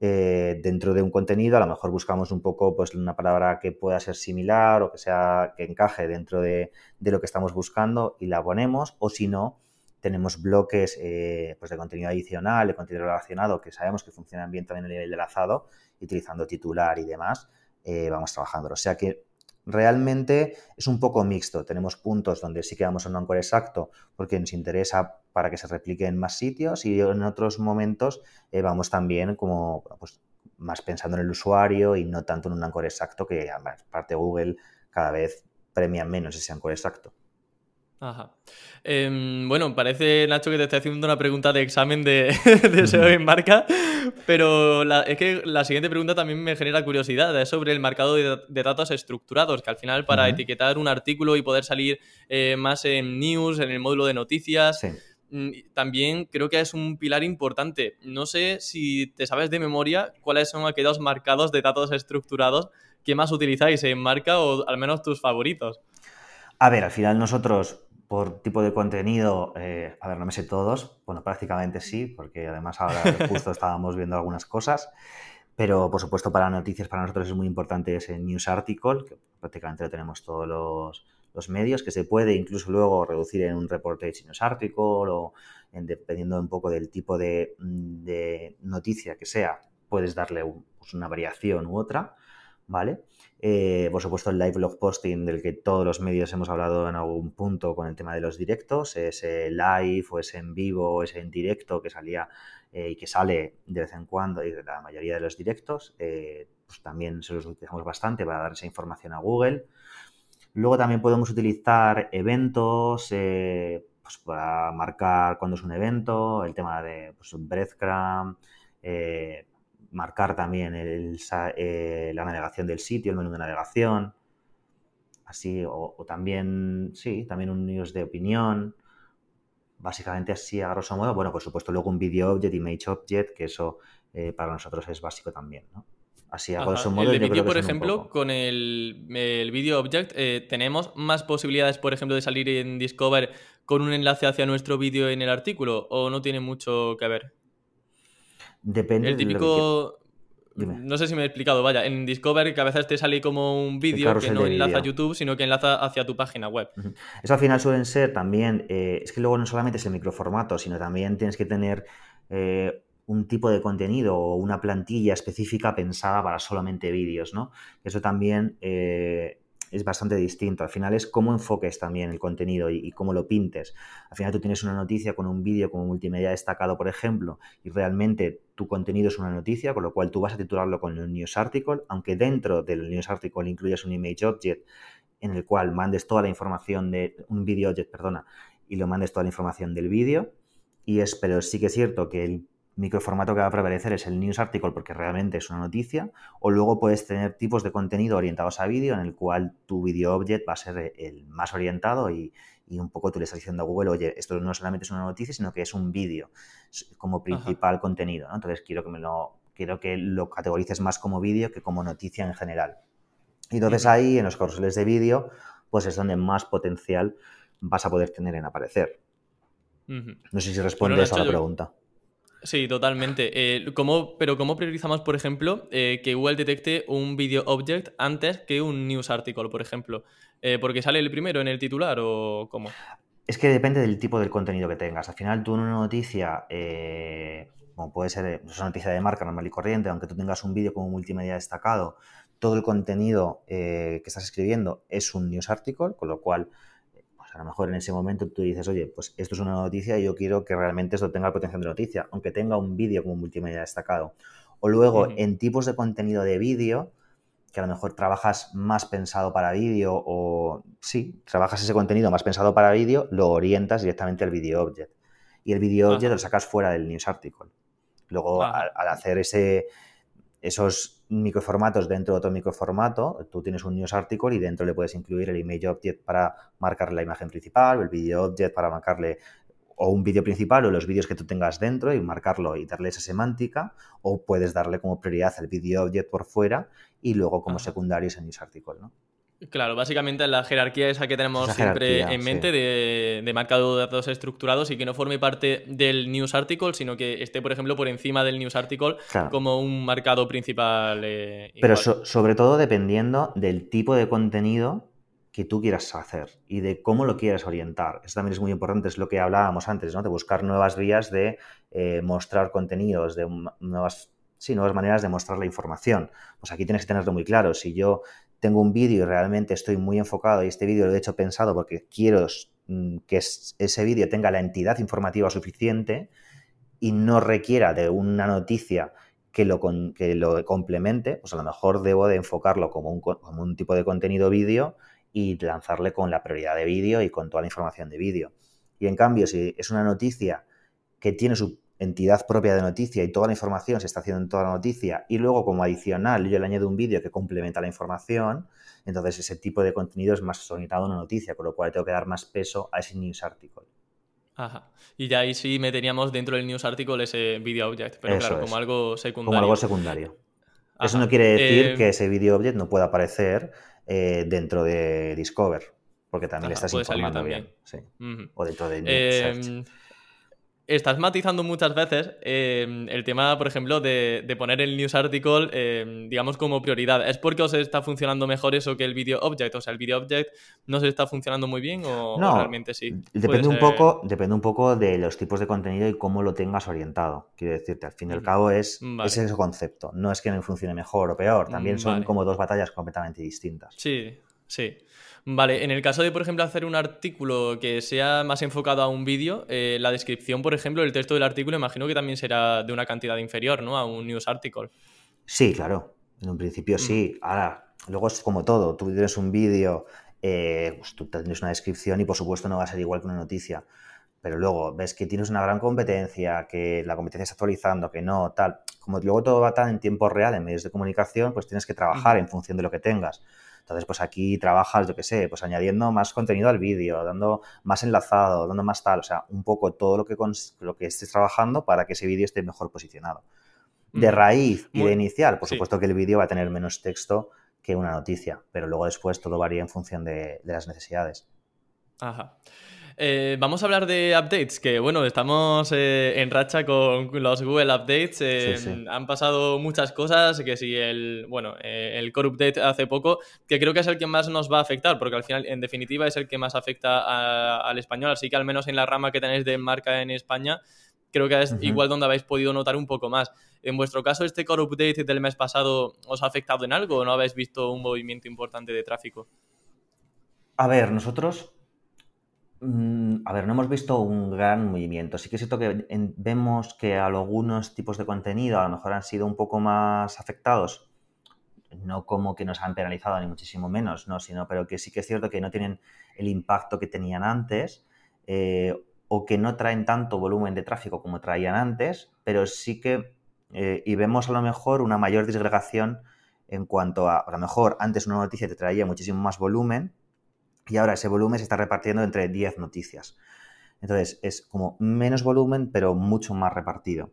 Speaker 2: eh, dentro de un contenido, a lo mejor buscamos un poco pues, una palabra que pueda ser similar o que sea que encaje dentro de, de lo que estamos buscando y la ponemos, o si no, tenemos bloques eh, pues de contenido adicional, de contenido relacionado, que sabemos que funcionan bien también a nivel de lazado, utilizando titular y demás, eh, vamos trabajando. O sea que realmente es un poco mixto. Tenemos puntos donde sí que vamos a un anchor exacto porque nos interesa para que se replique en más sitios y en otros momentos eh, vamos también como pues, más pensando en el usuario y no tanto en un anchor exacto que aparte Google cada vez premia menos ese anchor exacto.
Speaker 1: Ajá. Em, bueno, parece, Nacho, que te estoy haciendo una pregunta de examen de, SEO en marca, pero es que la siguiente pregunta también me genera curiosidad, es sobre el marcado de, datos estructurados, que al final para etiquetar un artículo y poder salir eh, más en news, en el módulo de noticias, mm, también creo que es un pilar importante. No sé si te sabes de memoria cuáles son aquellos marcados de datos estructurados que más utilizáis en marca o al menos tus favoritos.
Speaker 2: A ver, al final nosotros por tipo de contenido, eh, a ver, no me sé todos, bueno, prácticamente sí, porque además ahora justo estábamos viendo algunas cosas, pero por supuesto para noticias para nosotros es muy importante ese news article, que prácticamente lo tenemos todos los, medios, que se puede incluso luego reducir en un reportage news article o dependiendo un poco del tipo de, noticia que sea, puedes darle pues una variación u otra, ¿vale? Eh, por supuesto, el live blog posting del que todos los medios hemos hablado en algún punto con el tema de los directos, ese live o ese en vivo o ese en directo que salía eh, y que sale de vez en cuando y la mayoría de los directos, eh, pues también se los utilizamos bastante para dar esa información a Google. Luego también podemos utilizar eventos pues para marcar cuándo es un evento, el tema de pues, breadcrumb, marcar también eh, la navegación del sitio, el menú de navegación, así, o, también, sí, también un news de opinión, básicamente así a grosso modo, bueno, por supuesto luego un video object, image object, que eso eh, para nosotros es básico también, ¿no? Así a grosso modo.
Speaker 1: El vídeo, por ejemplo, con el, el video object, eh, ¿tenemos más posibilidades, por ejemplo, de salir en Discover con un enlace hacia nuestro vídeo en el artículo o no tiene mucho que ver?
Speaker 2: Depende
Speaker 1: El típico. no sé si me he explicado, vaya, en Discover que a veces te sale como un vídeo que no enlaza a YouTube, sino que enlaza hacia tu página web.
Speaker 2: Eso al final suelen ser también, eh, es que luego no solamente es el microformato, sino también tienes que tener eh, un tipo de contenido o una plantilla específica pensada para solamente vídeos, ¿no? Eso también eh, es bastante distinto. Al final es cómo enfoques también el contenido y, cómo lo pintes. Al final tú tienes una noticia con un vídeo como multimedia destacado, por ejemplo, y realmente tu contenido es una noticia, con lo cual tú vas a titularlo con un news article, aunque dentro del news article incluyas un image object en el cual mandes toda la información de un video object, perdona, y lo mandes toda la información del vídeo. Y es, pero sí que es cierto que el microformato que va a prevalecer es el news article porque realmente es una noticia, o luego puedes tener tipos de contenido orientados a vídeo en el cual tu video object va a ser el más orientado y, un poco tú le estás diciendo a Google, oye, esto no solamente es una noticia, sino que es un vídeo como principal contenido, Entonces quiero que me lo quiero que lo categorices más como vídeo que como noticia en general. Y entonces ahí, en los carruseles de vídeo, pues es donde más potencial vas a poder tener en aparecer. No sé si responde eso a la pregunta.
Speaker 1: Sí, totalmente. Eh, pero ¿cómo priorizamos, por ejemplo, eh, que Google detecte un video object antes que un news article, por ejemplo? Eh, ¿Porque sale el primero en el titular o cómo?
Speaker 2: Es que depende del tipo del contenido que tengas. Al final, tú en una noticia, como puede ser una noticia de marca normal y corriente, aunque tú tengas un vídeo como multimedia destacado, todo el contenido que estás escribiendo es un news article, con lo cual a lo mejor en ese momento tú dices, oye, pues esto es una noticia y yo quiero que realmente esto tenga el potencial de noticia, aunque tenga un vídeo como multimedia destacado. O luego, en tipos de contenido de vídeo, que a lo mejor trabajas más pensado para vídeo o sí, trabajas ese contenido más pensado para vídeo, lo orientas directamente al video object. Y el video object lo sacas fuera del news article. Luego, al, hacer ese, esos microformatos dentro de otro microformato, tú tienes un news article y dentro le puedes incluir el image object para marcar la imagen principal o el video object para marcarle o un vídeo principal o los vídeos que tú tengas dentro y marcarlo y darle esa semántica o puedes darle como prioridad el video object por fuera y luego como secundario ese news article, ¿no?
Speaker 1: Claro, básicamente la jerarquía esa que tenemos siempre en mente de, de, marcado de datos estructurados y que no forme parte del news article, sino que esté, por ejemplo, por encima del news article como un marcado principal. Eh,
Speaker 2: Pero sobre todo dependiendo del tipo de contenido que tú quieras hacer y de cómo lo quieras orientar. Eso también es muy importante, es lo que hablábamos antes, ¿no? De buscar nuevas vías de eh, mostrar contenidos, de nuevas sí, nuevas maneras de mostrar la información. Pues aquí tienes que tenerlo muy claro. Si yo tengo un vídeo y realmente estoy muy enfocado y este vídeo lo he hecho pensado porque quiero mm, que ese vídeo tenga la entidad informativa suficiente y no requiera de una noticia que lo, que lo complemente, pues a lo mejor debo de enfocarlo como un, como un tipo de contenido vídeo y lanzarle con la prioridad de vídeo y con toda la información de vídeo. Y en cambio, si es una noticia que tiene su entidad propia de noticia y toda la información se está haciendo en toda la noticia y luego como adicional yo le añado un vídeo que complementa la información, entonces ese tipo de contenido es más orientado a una noticia, con lo cual tengo que dar más peso a ese news article.
Speaker 1: Ajá. Y ya ahí sí meteríamos dentro del news article ese video object, pero claro, como algo secundario.
Speaker 2: Como algo secundario. Eso no quiere decir que ese video object no pueda aparecer dentro de Discover, porque también le estás informando bien. O dentro de
Speaker 1: em, estás matizando muchas veces em, el tema, por ejemplo, de, poner el news article, em, digamos, como prioridad. ¿Es porque os está funcionando mejor eso que el video object? O sea, ¿el video object no se está funcionando muy bien o, realmente sí?
Speaker 2: Depende un, poco, depende un poco de los tipos de contenido y cómo lo tengas orientado. Quiero decirte, al fin y al cabo es, ese concepto. No es que no funcione mejor o peor. También son como dos batallas completamente distintas.
Speaker 1: Sí, sí. Vale, en el caso de, por ejemplo, hacer un artículo que sea más enfocado a un vídeo, eh, la descripción, por ejemplo, el texto del artículo, imagino que también será de una cantidad inferior, ¿no? A un news article.
Speaker 2: Sí, claro. En un principio sí. Mm. Ahora, luego es como todo. Tú tienes un vídeo, eh, pues tú tienes una descripción y, por supuesto, no va a ser igual que una noticia. Pero luego ves que tienes una gran competencia, que la competencia está actualizando, que no, tal. Como luego todo va tan en tiempo real en medios de comunicación, pues tienes que trabajar en función de lo que tengas. Entonces, pues aquí trabajas, yo qué sé, pues añadiendo más contenido al vídeo, dando más enlazado, dando más tal, o sea, un poco todo lo que, lo que estés trabajando para que ese vídeo esté mejor posicionado. De raíz y de inicial, por supuesto que el vídeo va a tener menos texto que una noticia, pero luego después todo varía en función de, de las necesidades.
Speaker 1: Ajá. Eh, vamos a hablar de updates, que bueno, estamos eh, en racha con los Google Updates. Eh, han pasado muchas cosas, que si el, bueno, el Core Update hace poco, que creo que es el que más nos va a afectar, porque al final, en definitiva, es el que más afecta al español. Así que al menos en la rama que tenéis de marca en España, creo que es igual donde habéis podido notar un poco más. En vuestro caso, ¿este Core Update del mes pasado os ha afectado en algo o no habéis visto un movimiento importante de tráfico?
Speaker 2: A ver, nosotros a ver, no hemos visto un gran movimiento. Sí que es cierto que vemos que algunos tipos de contenido a lo mejor han sido un poco más afectados, no como que nos han penalizado ni muchísimo menos, ¿no? sino pero que sí que es cierto que no tienen el impacto que tenían antes eh, o que no traen tanto volumen de tráfico como traían antes, pero sí que eh, y vemos a lo mejor una mayor disgregación en cuanto a, a lo mejor antes una noticia te traía muchísimo más volumen y ahora ese volumen se está repartiendo entre 10 noticias. Entonces es como menos volumen, pero mucho más repartido.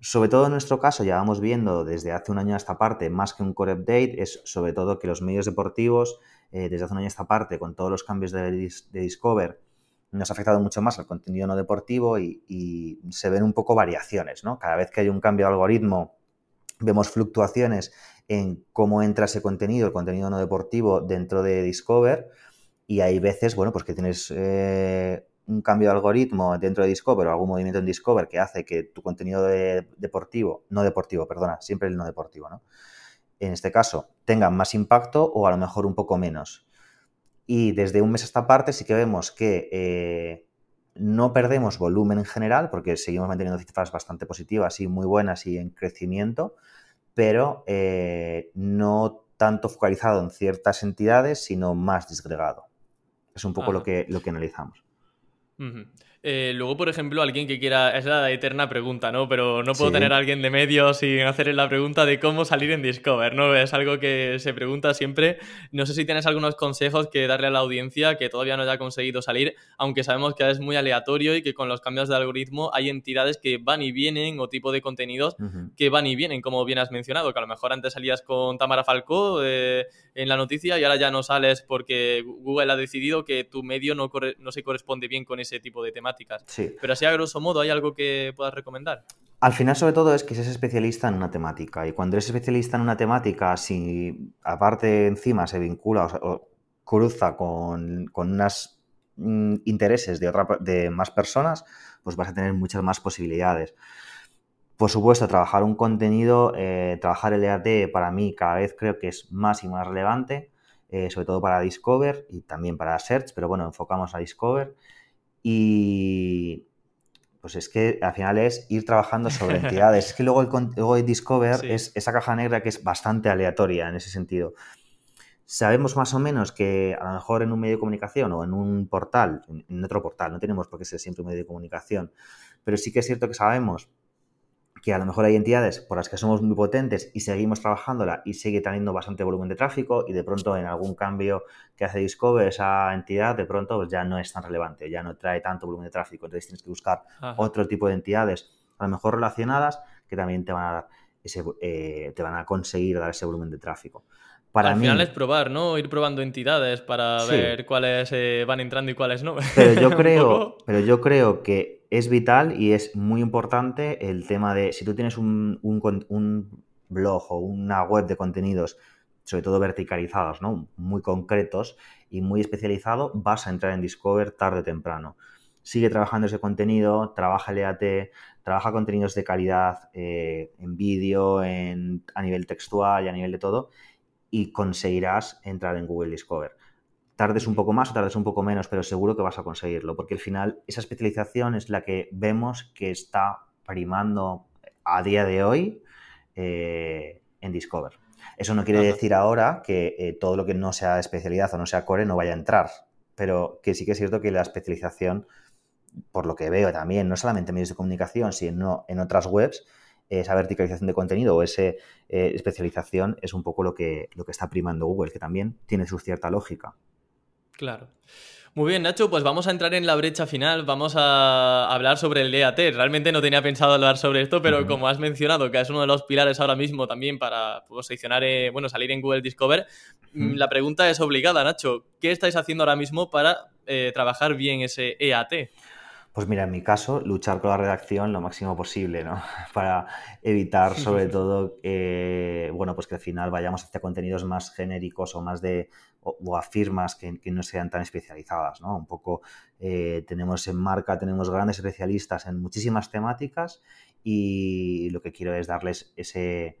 Speaker 2: Sobre todo en nuestro caso, ya vamos viendo desde hace un año a esta parte, más que un core update, es sobre todo que los medios deportivos, eh, desde hace un año a esta parte, con todos los cambios de, Discover, nos ha afectado mucho más al contenido no deportivo y, y, se ven un poco variaciones, ¿no? Cada vez que hay un cambio de algoritmo, vemos fluctuaciones en cómo entra ese contenido, el contenido no deportivo dentro de Discover y hay veces, bueno, pues que tienes eh, un cambio de algoritmo dentro de Discover o algún movimiento en Discover que hace que tu contenido deportivo, no deportivo, perdona, siempre el no deportivo, ¿no? En este caso, tenga más impacto o a lo mejor un poco menos. Y desde un mes a esta parte sí que vemos que eh, no perdemos volumen en general, porque seguimos manteniendo cifras bastante positivas y muy buenas y en crecimiento, pero eh, no tanto focalizado en ciertas entidades, sino más disgregado. Es un poco lo que, lo que analizamos.
Speaker 1: Eh, luego, por ejemplo, alguien que quiera, es la eterna pregunta, ¿no? Pero no puedo tener a alguien de medio sin hacerle la pregunta de cómo salir en Discover, ¿no? Es algo que se pregunta siempre. No sé si tienes algunos consejos que darle a la audiencia que todavía no haya conseguido salir, aunque sabemos que es muy aleatorio y que con los cambios de algoritmo hay entidades que van y vienen o tipo de contenidos que van y vienen, como bien has mencionado, que a lo mejor antes salías con Tamara Falcó eh, en la noticia y ahora ya no sales porque Google ha decidido que tu medio no, no se corresponde bien con ese tipo de temas. Sí. Pero así a grosso modo, ¿hay algo que puedas recomendar?
Speaker 2: Al final, sobre todo, es que seas especialista en una temática. Y cuando eres especialista en una temática, si aparte encima se vincula o, cruza con, con unos mm, intereses de, otra, de más personas, pues vas a tener muchas más posibilidades. Por supuesto, trabajar un contenido, eh, trabajar el EAT para mí cada vez creo que es más y más relevante, eh, sobre todo para Discover y también para Search, pero bueno, enfocamos a Discover. Y pues es que al final es ir trabajando sobre entidades. es que luego el, Discover es esa caja negra que es bastante aleatoria en ese sentido. Sabemos más o menos que a lo mejor en un medio de comunicación o en un portal, en otro portal, no tenemos por qué ser siempre un medio de comunicación, pero sí que es cierto que sabemos que a lo mejor hay entidades por las que somos muy potentes y seguimos trabajándola y sigue teniendo bastante volumen de tráfico y de pronto en algún cambio que hace Discover esa entidad de pronto pues ya no es tan relevante, ya no trae tanto volumen de tráfico, entonces tienes que buscar otro tipo de entidades a lo mejor relacionadas que también te van a dar. eh, te van a conseguir dar ese volumen de tráfico.
Speaker 1: Para Al final es probar, ¿no? Ir probando entidades para ver cuáles eh, van entrando y cuáles no.
Speaker 2: Pero yo, creo, pero yo creo que es vital y es muy importante el tema de si tú tienes un, blog o una web de contenidos, sobre todo verticalizados, ¿no? Muy concretos y muy especializado, vas a entrar en Discover tarde o temprano. Sigue trabajando ese contenido, trabaja el EAT, trabaja contenidos de calidad eh, en vídeo, a nivel textual y a nivel de todo, y conseguirás entrar en Google Discover. Tardes un poco más o tardes un poco menos, pero seguro que vas a conseguirlo, porque al final esa especialización es la que vemos que está primando a día de hoy eh, en Discover. Eso no quiere decir ahora que eh, todo lo que no sea especialidad o no sea core no vaya a entrar, pero que sí que es cierto que la especialización, por lo que veo también, no solamente en medios de comunicación, sino en otras webs, esa verticalización de contenido o esa eh, especialización es un poco lo que, lo que está primando Google, que también tiene su cierta lógica.
Speaker 1: Claro. Muy bien, Nacho, pues vamos a entrar en la brecha final, vamos a hablar sobre el EAT. Realmente no tenía pensado hablar sobre esto, pero como has mencionado, que es uno de los pilares ahora mismo también para posicionar, eh, bueno, salir en Google Discover, mm, la pregunta es obligada, Nacho. ¿Qué estáis haciendo ahora mismo para eh, trabajar bien ese EAT?
Speaker 2: Pues mira, en mi caso, luchar con la redacción lo máximo posible, ¿no? Para evitar, sobre todo, eh, bueno, pues que al final vayamos hacia contenidos más genéricos o más de, o, a firmas que, no sean tan especializadas, ¿no? Un poco eh, tenemos en marca, tenemos grandes especialistas en muchísimas temáticas y lo que quiero es darles ese,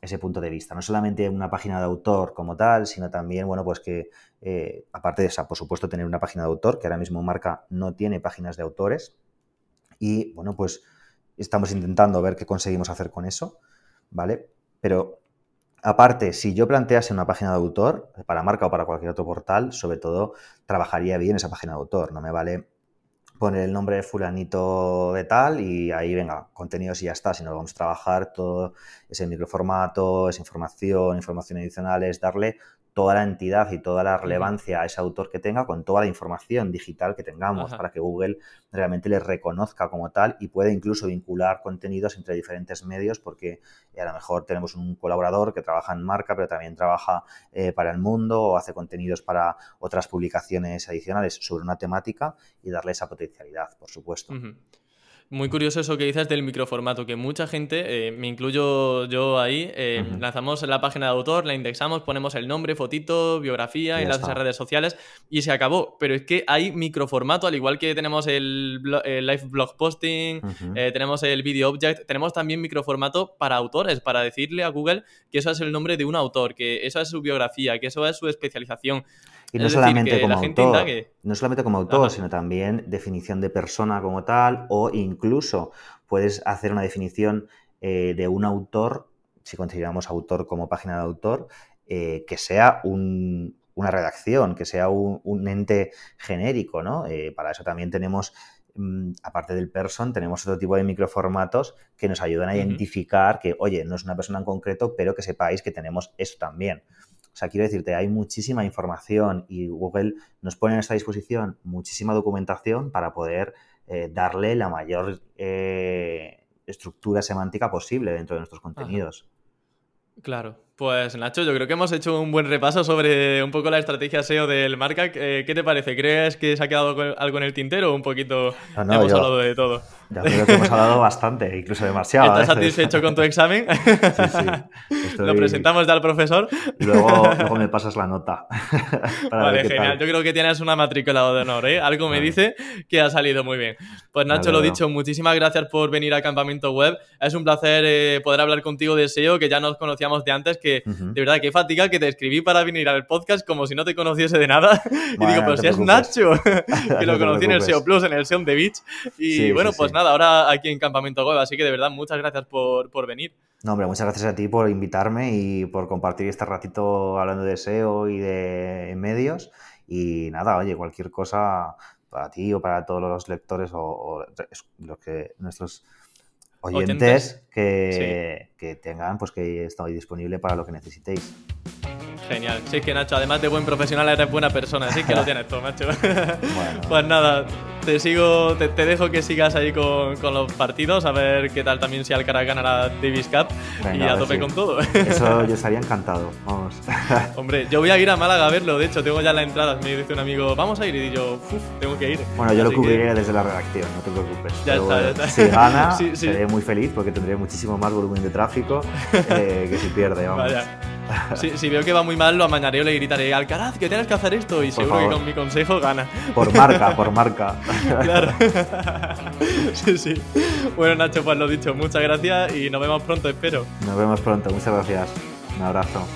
Speaker 2: ese punto de vista. No solamente una página de autor como tal, sino también, bueno, pues que eh, aparte de esa, por supuesto, tener una página de autor, que ahora mismo Marca no tiene páginas de autores. Y bueno, pues estamos intentando ver qué conseguimos hacer con eso, ¿vale? Pero aparte, si yo plantease una página de autor, para Marca o para cualquier otro portal, sobre todo trabajaría bien esa página de autor. No me vale poner el nombre de fulanito de tal y ahí venga, contenidos y ya está, sino vamos a trabajar todo ese microformato, esa información, información adicionales, darle toda la entidad y toda la relevancia a ese autor que tenga con toda la información digital que tengamos para que Google realmente le reconozca como tal y pueda incluso vincular contenidos entre diferentes medios porque a lo mejor tenemos un colaborador que trabaja en marca pero también trabaja eh, para el mundo o hace contenidos para otras publicaciones adicionales sobre una temática y darle esa potencialidad, por supuesto.
Speaker 1: Muy curioso eso que dices del microformato, que mucha gente, eh, me incluyo yo ahí, eh, lanzamos la página de autor, la indexamos, ponemos el nombre, fotito, biografía, enlaces a redes sociales y se acabó. Pero es que hay microformato, al igual que tenemos el, live blog posting, eh, tenemos el video object, tenemos también microformato para autores, para decirle a Google que eso es el nombre de un autor, que eso es su biografía, que eso es su especialización.
Speaker 2: Y no solamente, como autor, no solamente como autor, sino también definición de persona como tal, o incluso puedes hacer una definición eh, de un autor, si consideramos autor como página de autor, eh, que sea una redacción, que sea un, ente genérico, ¿no? Eh, para eso también tenemos, mm, aparte del person, tenemos otro tipo de microformatos que nos ayudan a identificar que, oye, no es una persona en concreto, pero que sepáis que tenemos eso también. O sea, quiero decirte, hay muchísima información y Google nos pone en esta disposición muchísima documentación para poder eh, darle la mayor eh, estructura semántica posible dentro de nuestros contenidos.
Speaker 1: Claro. Pues Nacho, yo creo que hemos hecho un buen repaso sobre un poco la estrategia SEO del marca. Eh, ¿Qué te parece? ¿Crees que se ha quedado algo en el tintero o un poquito hemos hablado de todo?
Speaker 2: Ya creo que hemos hablado bastante, incluso demasiado.
Speaker 1: ¿Estás satisfecho con tu examen? Sí, sí. Lo presentamos ya al profesor.
Speaker 2: Y luego, me pasas la nota.
Speaker 1: vale, genial. Yo creo que tienes una matrícula de honor, ¿eh? Algo me dice que ha salido muy bien. Pues Nacho, lo dicho, muchísimas gracias por venir a Campamento Web. Es un placer eh, poder hablar contigo de SEO, que ya nos conocíamos de antes, que de verdad, qué fatiga que te escribí para venir al podcast como si no te conociese de nada. y digo, pues si es Nacho, que lo conocí en el SEO Plus, en el SEO de Beach. Y bueno, pues nada, ahora aquí en Campamento Web. Así que de verdad, muchas gracias por, venir.
Speaker 2: No, hombre, muchas gracias a ti por invitarme y por compartir este ratito hablando de SEO y de medios. Y nada, oye, cualquier cosa para ti o para todos los lectores o, o los que nuestros oyentes, Que, que, tengan, pues que estoy disponible para lo que necesitéis.
Speaker 1: Genial. Sí, es que Nacho, además de buen profesional, eres buena persona. Sí, que lo tienes todo, macho. Pues nada, te sigo, te, dejo que sigas ahí con, con, los partidos, a ver qué tal también si Alcaraz gana la Davis Cup y a, tope con todo.
Speaker 2: Eso yo estaría encantado, vamos.
Speaker 1: Hombre, yo voy a ir a Málaga a verlo, de hecho, tengo ya la entrada. Me dice un amigo, vamos a ir, y yo, uff, tengo que ir.
Speaker 2: Bueno, yo lo cubriré desde la redacción, no te preocupes.
Speaker 1: Ya está, ya está.
Speaker 2: Si gana, seré muy feliz porque tendré muchísimo más volumen de tráfico eh, que si pierde, vamos. Vaya.
Speaker 1: Si, veo que va muy mal, lo amañaré o le gritaré, Alcaraz, que tienes que hacer esto. Y seguro que con mi consejo gana.
Speaker 2: Por marca, por marca.
Speaker 1: Claro. Sí, sí. Bueno, Nacho, pues lo dicho, muchas gracias y nos vemos pronto, espero.
Speaker 2: Nos vemos pronto, muchas gracias. Un abrazo.